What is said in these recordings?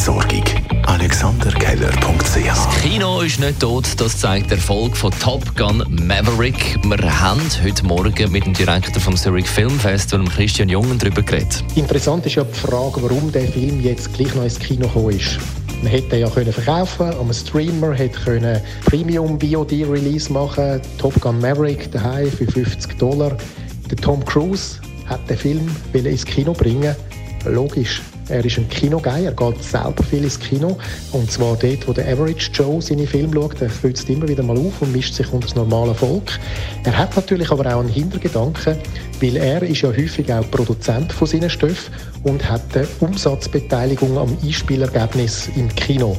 Entsorgung. AlexanderKeller.ch Das Kino ist nicht tot, das zeigt der Erfolg von Top Gun Maverick. Wir haben heute Morgen mit dem Direktor vom Zurich Film Festival, Christian Jungen, darüber geredet. Interessant ist ja die Frage, warum der Film jetzt gleich noch ins Kino gekommen ist. Man hätte ja können verkaufen, am Streamer hätte können Premium VOD Release machen, Top Gun Maverick daheim für 50 Dollar. Der Tom Cruise hat den Film ins Kino bringen. Logisch, er ist ein Kinoguy, er geht selber viel ins Kino. Und zwar dort, wo der Average Joe seine Filme schaut, er flützt immer wieder mal auf und mischt sich unter das normale Volk. Er hat natürlich aber auch einen Hintergedanken, weil er ist ja häufig auch Produzent von seinen Stoffen und hat eine Umsatzbeteiligung am Einspielergebnis im Kino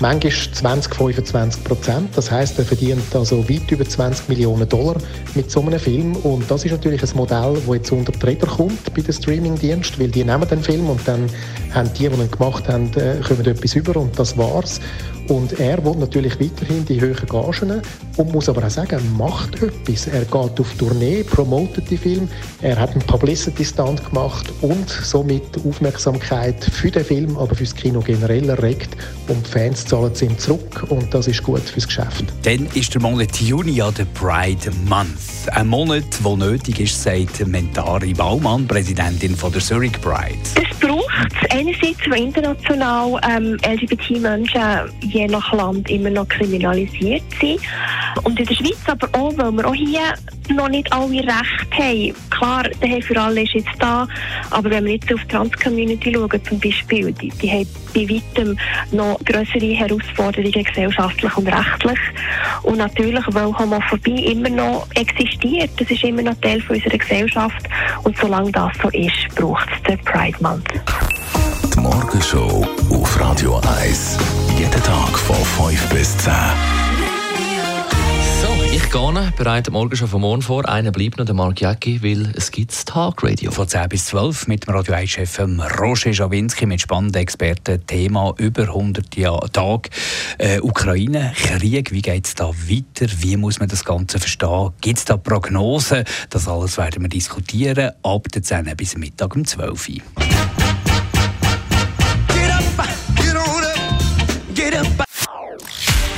manchmal 20, 25 Prozent. Das heißt, er verdient also weit über 20 Millionen Dollar mit so einem Film. Und das ist natürlich ein Modell, das jetzt unter die Räder kommt bei den Streamingdiensten, weil die nehmen den Film und dann haben die, die ihn gemacht haben, äh, kommen etwas über und das war's. Und er will natürlich weiterhin die hohen Gagen und muss aber auch sagen, er macht etwas. Er geht auf Tournee, promotet die Film, er hat einen Publicity-Stand gemacht und somit Aufmerksamkeit für den Film, aber fürs Kino generell erregt und die Fans zahlen es ihm zurück und das ist gut fürs Geschäft. Dann ist der Monat Juni ja der Pride Month. Ein Monat, der nötig ist, sagt Mentari Baumann, Präsidentin von der Zurich Pride. Das braucht es einerseits, weil international ähm, LGBT-Menschen je nach Land immer noch kriminalisiert sind. Und in der Schweiz aber auch, weil wir auch hier noch nicht alle Rechte haben. Klar, der Hey für alle ist jetzt da, aber wenn wir jetzt auf die Trans-Community schauen zum Beispiel, die, die haben bei weitem noch größere Herausforderungen gesellschaftlich und rechtlich. Und natürlich, weil Homophobie immer noch existiert, das ist immer noch Teil unserer Gesellschaft und solange das so ist, braucht es den Pride Month. Die Morgenshow auf Radio 1. Jeden Tag von 5 bis 10. So, ich gehe, bereite morgen schon von morgen vor. Einer bleibt noch, der Mark Jäcki, weil es gibt das Tagradio. Von 10 bis 12 mit dem Radio 1-Chef Roger Schawinski mit spannenden Experten. Thema über 100 Jahre Tag. Äh, Ukraine, Krieg, wie geht es da weiter? Wie muss man das Ganze verstehen? Gibt es da Prognosen? Das alles werden wir diskutieren. Ab der 10 bis Mittag um 12 Uhr.